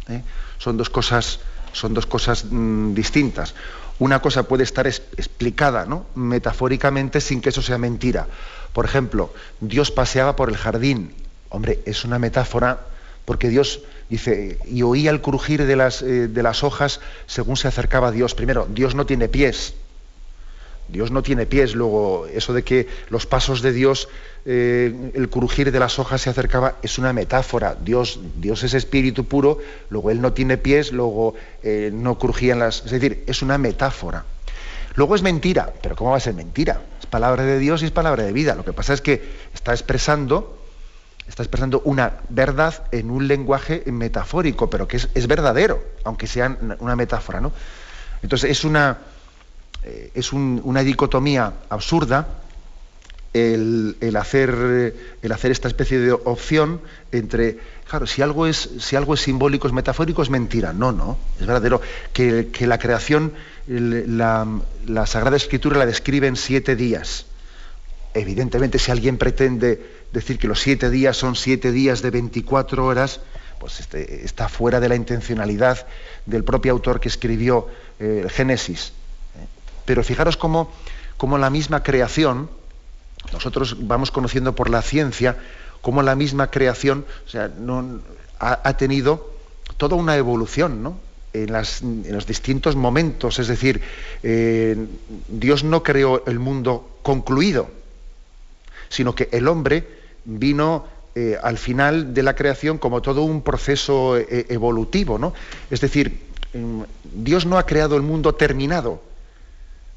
¿eh? Son dos cosas, son dos cosas mm, distintas una cosa puede estar explicada ¿no? metafóricamente sin que eso sea mentira. Por ejemplo, Dios paseaba por el jardín. Hombre, es una metáfora porque Dios dice, y oía el crujir de las, eh, de las hojas según se acercaba a Dios. Primero, Dios no tiene pies. Dios no tiene pies. Luego, eso de que los pasos de Dios, eh, el crujir de las hojas se acercaba, es una metáfora. Dios, Dios es espíritu puro, luego Él no tiene pies, luego eh, no crujían las... Es decir, es una metáfora. Luego es mentira, pero ¿cómo va a ser mentira? Es palabra de Dios y es palabra de vida. Lo que pasa es que está expresando, está expresando una verdad en un lenguaje metafórico, pero que es, es verdadero, aunque sea una metáfora, ¿no? Entonces es una eh, es una dicotomía absurda el, hacer, esta especie de opción entre, claro, si algo es, simbólico, es metafórico, es mentira. No, no, es verdadero. Que, la creación, la, la, Sagrada Escritura la describe en siete días. Evidentemente, si alguien pretende decir que los siete días son siete días de 24 horas, pues este, está fuera de la intencionalidad del propio autor que escribió eh, el Génesis. Pero fijaros cómo, cómo la misma creación, nosotros vamos conociendo por la ciencia cómo la misma creación sea, no, ha, tenido toda una evolución ¿no? en, los distintos momentos. Es decir, eh, Dios no creó el mundo concluido, sino que el hombre vino eh, al final de la creación como todo un proceso eh, evolutivo. ¿no? Es decir, mm, Dios no ha creado el mundo terminado,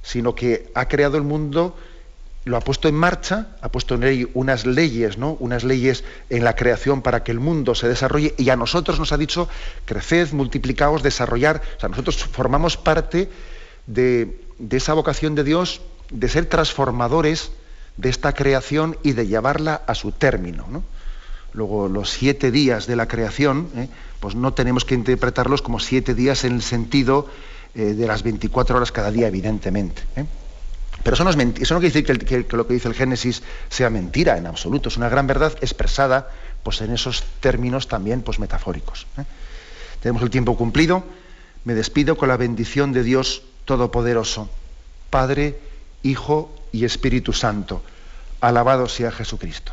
sino que ha creado el mundo lo ha puesto en marcha, ha puesto en él unas leyes, ¿no? Unas leyes en la creación para que el mundo se desarrolle y a nosotros nos ha dicho creced, multiplicaos, desarrollar. O sea, nosotros formamos parte de, esa vocación de Dios de ser transformadores de esta creación y de llevarla a su término. Luego, los siete días de la creación, ¿eh? pues no tenemos que interpretarlos como siete días en el sentido eh, de las 24 horas cada día, evidentemente. ¿eh? Pero eso no, es eso no quiere decir que, lo que dice el Génesis sea mentira en absoluto, es una gran verdad expresada pues, en esos términos también pues, metafóricos. ¿eh? Tenemos el tiempo cumplido, me despido con la bendición de Dios Todopoderoso, Padre, Hijo y Espíritu Santo. Alabado sea Jesucristo.